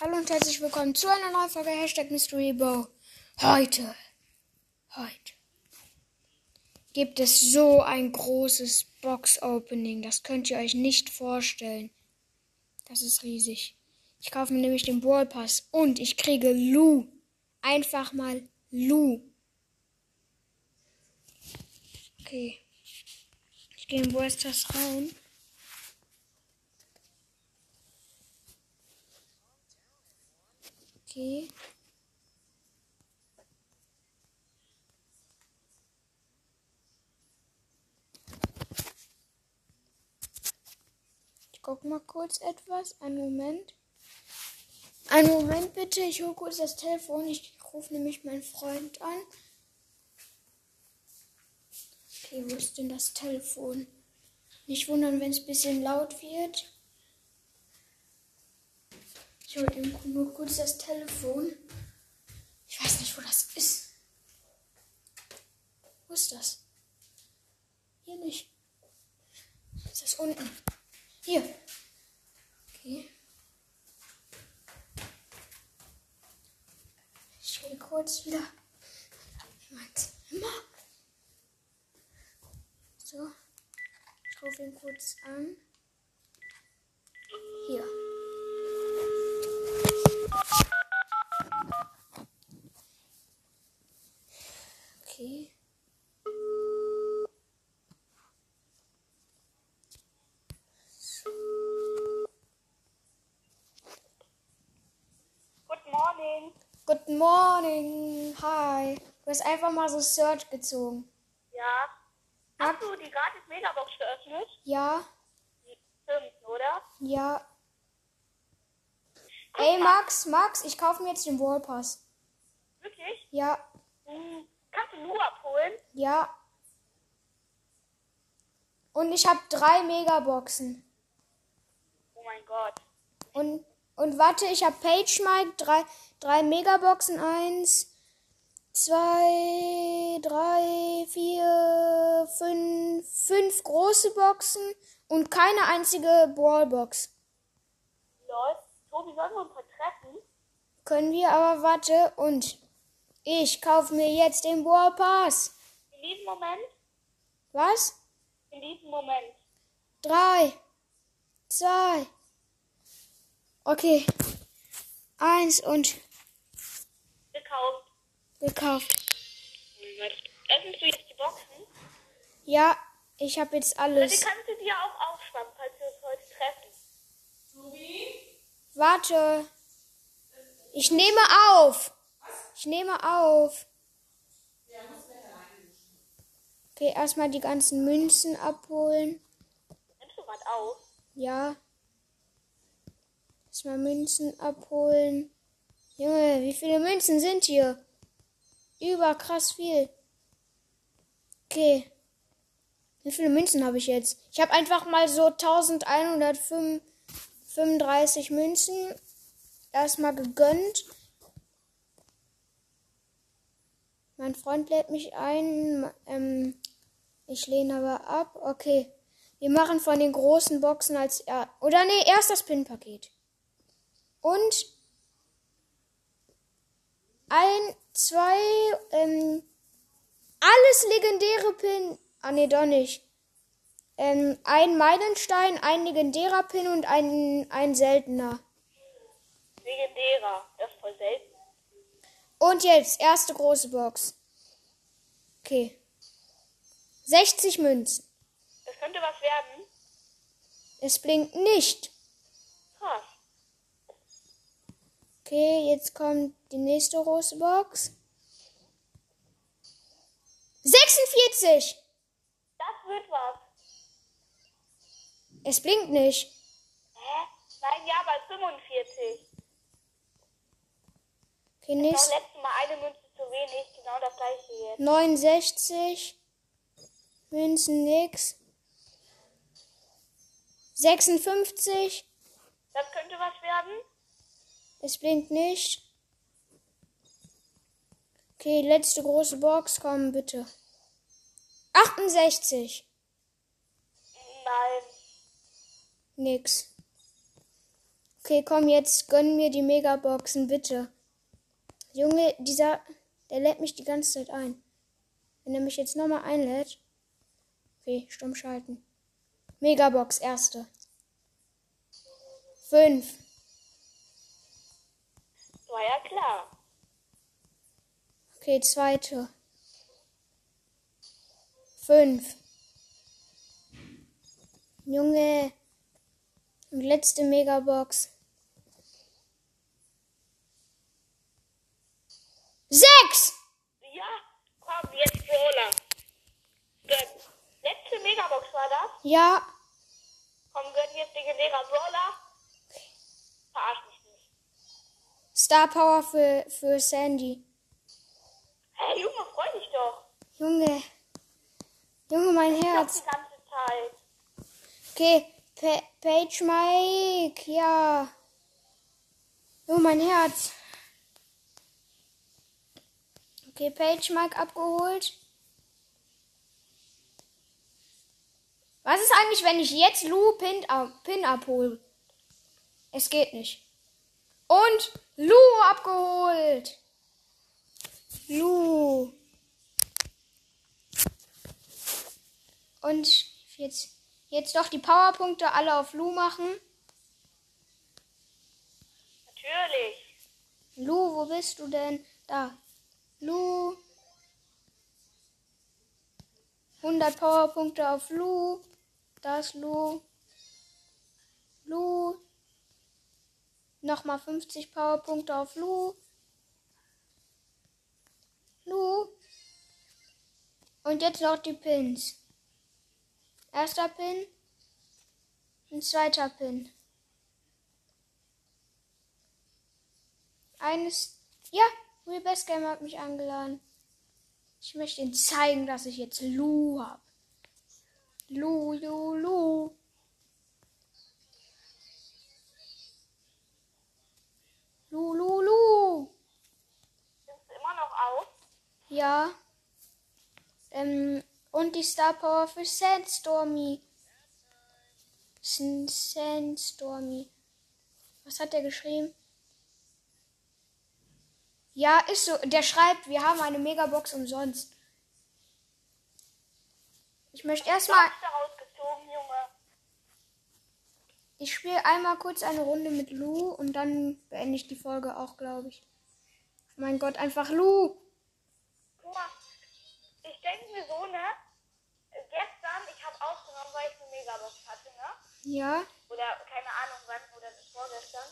Hallo und herzlich willkommen zu einer neuen Folge Hashtag Mystery Bow. Heute, heute gibt es so ein großes Box-Opening. Das könnt ihr euch nicht vorstellen. Das ist riesig. Ich kaufe mir nämlich den Brawl Pass und ich kriege Lu. Einfach mal Lu. Okay. Ich gehe in Brawl rein. Okay. Ich guck mal kurz etwas. Einen Moment. Einen Moment bitte. Ich hole kurz das Telefon. Ich rufe nämlich meinen Freund an. Okay, wo ist denn das Telefon? Nicht wundern, wenn es ein bisschen laut wird. Ich hole ihm nur kurz das Telefon. Ich weiß nicht, wo das ist. Wo ist das? Hier nicht. Ist das unten? Hier. Okay. Ich gehe kurz wieder in mein Zimmer. So. Ich rufe ihn kurz an. Hier. Okay. Good morning. Good morning. Hi. Du hast einfach mal so Search gezogen. Ja. Hast du die gratis Megabox geöffnet? Ja, Stimmt, oder? ja. Ey, Max, Max, ich kaufe mir jetzt den Wall Pass. Wirklich? Ja, Hm. Kannst du nur abholen? ja. Und ich habe drei Megaboxen. Oh mein Gott. Und, und warte, ich habe Page Mike, drei, drei Megaboxen, eins, zwei, drei, vier, fünf, fünf große Boxen und keine einzige Brawlbox. Lol. Tobi, sollen wir uns vertreffen? Können wir, aber warte, und ich kaufe mir jetzt den Brawl Pass. In diesem Moment? Was? In diesem Moment. Drei, zwei, okay, eins und Gekauft. gekauft. Öffnest du jetzt die Boxen? Ja, ich habe jetzt alles. kannst du dir auch aufschreiben, falls wir uns heute treffen. Warte. Ich nehme auf. Ich nehme auf. Okay, erstmal die ganzen Münzen abholen. Nimmst du was auf? Ja. Erstmal Münzen abholen. Junge, wie viele Münzen sind hier? Über krass viel. Okay. Wie viele Münzen habe ich jetzt? Ich habe einfach mal so 1135 Münzen erstmal gegönnt. Mein Freund lädt mich ein. Ähm, ich lehne aber ab. Okay. Wir machen von den großen Boxen als er oder nee, erst das Pin-Paket. Und ein, zwei, ähm, alles legendäre Pin. Ah nee, doch nicht. Ähm, ein Meilenstein, ein legendärer Pin und ein, ein seltener. Legendärer. Das ist voll selten. Und jetzt, erste große Box. Okay. 60 Münzen. Das könnte was werden. Es blinkt nicht. Okay, jetzt kommt die nächste große Box. 46! Das wird was. Es blinkt nicht. Hä? Nein, ja, bei 45. Okay, Das nächst, war letztes Mal eine Münze zu wenig. Genau das gleiche jetzt. 69. Münzen nix. 56. Das könnte was werden. Es blinkt nicht. Okay, letzte große Box, komm bitte. 68. Nein. Nix. Okay, komm, jetzt gönn mir die Megaboxen, bitte. Junge, dieser, der lädt mich die ganze Zeit ein. Wenn er mich jetzt nochmal einlädt. Okay, stumm schalten. Megabox, erste. Fünf. War ja klar. Okay, zweite. Fünf. Junge. Und letzte Megabox. Sechs! Ja, komm, jetzt. Gönn. Letzte Megabox war das. Ja. Komm, gönn jetzt legendärer Brawler. Verarsch mich nicht. Star Power für, für Sandy. Hey, Junge, freu dich doch. Junge. Junge, mein Doch Herz. die ganze Zeit. Okay, pa Page Mike, ja. Oh, mein Herz. Okay, Page Mike abgeholt. Was ist eigentlich, wenn ich jetzt Lou Pin, ab, Pin abhole? Es geht nicht. Und Lou abgeholt. Lou. Und jetzt, jetzt doch die Powerpunkte alle auf Lou machen. Natürlich. Lu, wo bist du denn? Da. Lu. 100 Powerpunkte auf Lu. Da ist Lu. Lu. Nochmal 50 Powerpunkte auf Lu. Lu. Und jetzt noch die Pins. Erster Pin. Ein zweiter Pin. Eines. Ja, Real Best Gamer hat mich eingeladen. Ich möchte ihm zeigen, dass ich jetzt Lu hab. Lu, Lu, Lu. Lu, Lu, Lu. Sind sie immer noch aus? Ja. Ähm, und die Star Power für Sandstormy. Sandstormy. Was hat er geschrieben? Ja, ist so. Der schreibt, wir haben eine Megabox umsonst. Ich möchte erstmal. Ich spiele einmal kurz eine Runde mit Lu und dann beende ich die Folge auch, glaube ich. Mein Gott, einfach Lu. Guck mal, ich denke mir so, ne? Gestern, ich habe aufgenommen, weil ich eine Megabox hatte, ne? Ja. Oder keine Ahnung wann, oder das vorgestern.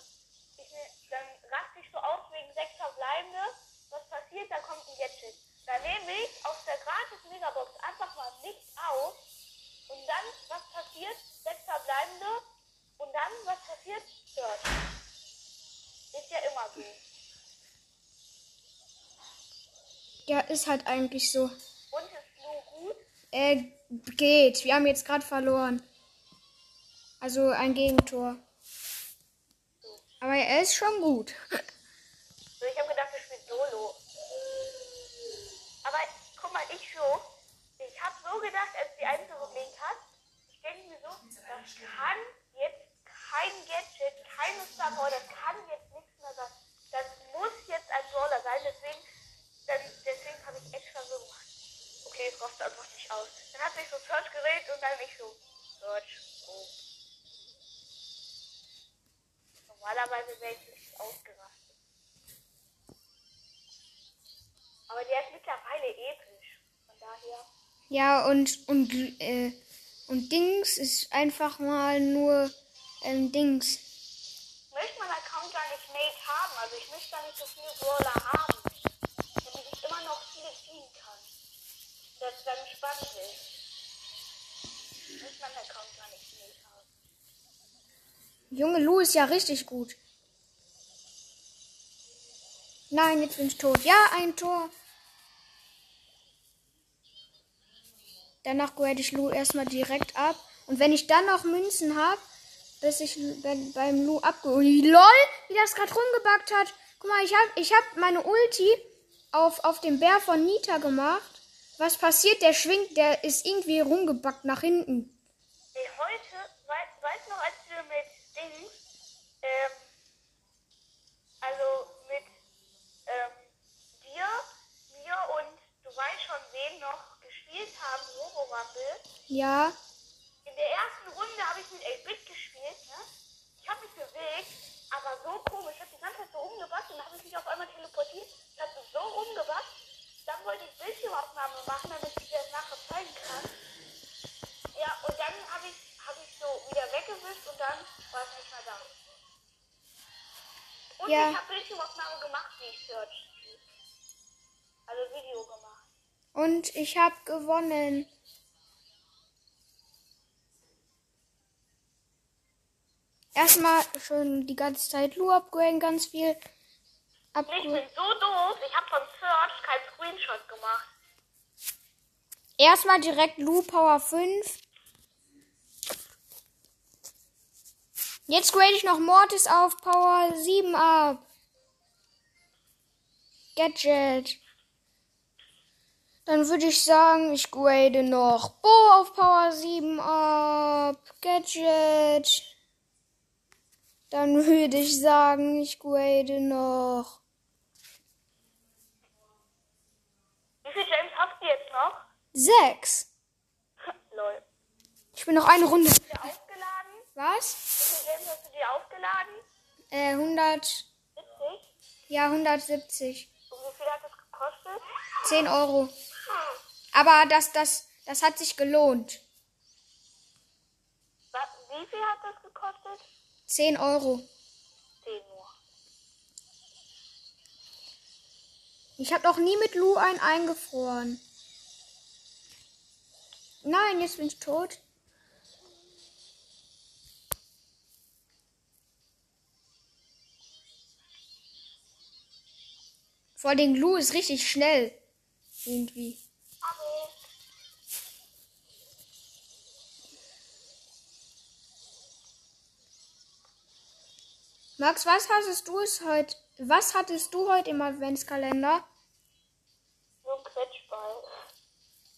Ich, dann raste ich so aus wegen sechs Verbleibende. Was passiert? Da kommt ein Gadget. Dann nehme ich aus der gratis Megabox einfach mal nichts auf. Und dann, was passiert? Sechs Verbleibende. Und dann, was passiert? Search. Ist ja immer so. Ja, ist halt eigentlich so. Und ist nur gut. Äh, geht. Wir haben jetzt gerade verloren. Also ein Gegentor. Aber er ist schon gut. Ich habe gedacht, er spielt Solo. Aber guck mal, ich so. Ich habe so gedacht, als die Eins geblinkt hat. Ich denke mir so, das kann jetzt kein Gadget, keine Star Power, das kann jetzt nichts mehr sein. Das muss jetzt ein Brawler sein. Deswegen, deswegen habe ich extra so es rostet einfach nicht aus. Dann hat sich so Search gerät und dann ich so. Search. Oh. Normalerweise wäre ich nicht ausgerastet. Aber der ist mittlerweile episch. Von daher. Ja, und, und, äh, und Dings ist einfach mal nur, ähm, Dings. Ich möchte meinen Account gar nicht made haben. Also ich möchte gar nicht so viele Brawler haben. Damit ich immer noch viele ziehen kann. Das dann spannend ist. Möchte meinen Account gar nicht made haben. Junge Lu ist ja richtig gut. Nein, jetzt bin ich tot. Ja, ein Tor. Danach grade ich Lu erstmal direkt ab. Und wenn ich dann noch Münzen habe, bis ich bei- beim Lu abgeholt. LOL, wie das gerade rumgebackt hat. Guck mal, ich habe ich hab meine Ulti auf, auf den Bär von Nita gemacht. Was passiert? Der schwingt, der ist irgendwie rumgebackt nach hinten. Ey, heute, weißt du noch, als wir mit Dings, ähm, also mit ähm, dir, mir und du weißt schon wen noch gespielt haben, Robo Rumble. Ja. In der ersten Runde habe ich mit 8-Bit gespielt, ne? Ich habe mich bewegt, aber so komisch. Ich habe die ganze Zeit so rumgebackt und habe mich auf einmal teleportiert. Ich habe so rumgebackt dann wollte ich Bildschirmaufnahme machen, damit ich das nachher zeigen kann. Ja, und dann habe ich, hab ich so wieder weggewischt und dann war es nicht mehr da. Und Ja. ich habe Bildschirmaufnahme gemacht, wie ich Search. Also Video gemacht. Und ich habe gewonnen. Erstmal schon die ganze Zeit Lu upgraden, ganz viel Ich upgraden. bin so doof, ich habe von Search keinen Screenshot gemacht. Erstmal direkt Lu Power 5. Jetzt grade ich noch Mortis auf Power 7 ab. Gadget. Dann würde ich sagen, ich grade noch Bo auf Power 7 ab. Gadget. Dann würde ich sagen, ich grade noch. Wie viel James hast du jetzt noch? 6. Lol. Ich bin noch eine Runde. Hast du dir aufgeladen? Was? Wie viel James hast du dir aufgeladen? Äh, 100. 70. Ja, 170. Und wie viel hat das gekostet? 10 Euro. Aber das, das, das hat sich gelohnt. Wie viel hat das gekostet? 10 Euro. 10 nur. Ich habe noch nie mit Lu ein eingefroren. Nein, jetzt bin ich tot. Vor allem Lu ist richtig schnell. Irgendwie. Max, was hattest du es heute? Was hattest du heute im Adventskalender? ein Quetschball.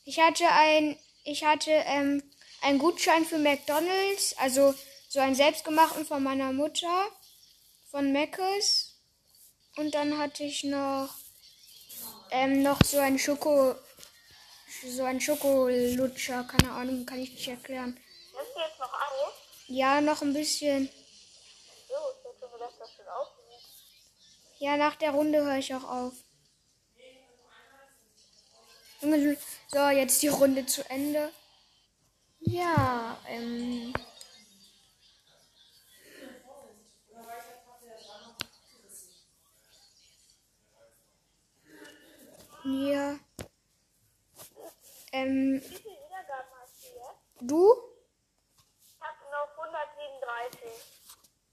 Ich hatte ein, ich hatte ähm, einen Gutschein für McDonald's, also so einen selbstgemachten von meiner Mutter, von Mc's. Und dann hatte ich noch, ähm, noch so ein Schoko, so ein Schokolutscher, keine Ahnung, kann ich nicht erklären. Nimmst du jetzt noch auf? Ja, noch ein bisschen. So, ich hätte schon gedacht, dass du es aufnimmst. Ja, nach der Runde höre ich auch auf. So, jetzt die Runde zu Ende. Ja, ähm. Ja. Ähm, Wie viele Wiedergaben hast du jetzt? du? Ich habe noch 137.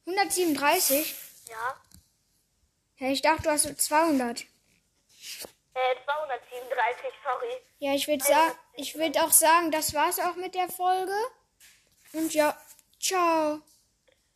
137? Ja. Ja, ich dachte, du hast so 200. Äh, 237, sorry. Ja, ich würde sagen, ich würde auch sagen, das war's auch mit der Folge. Und ja, ciao.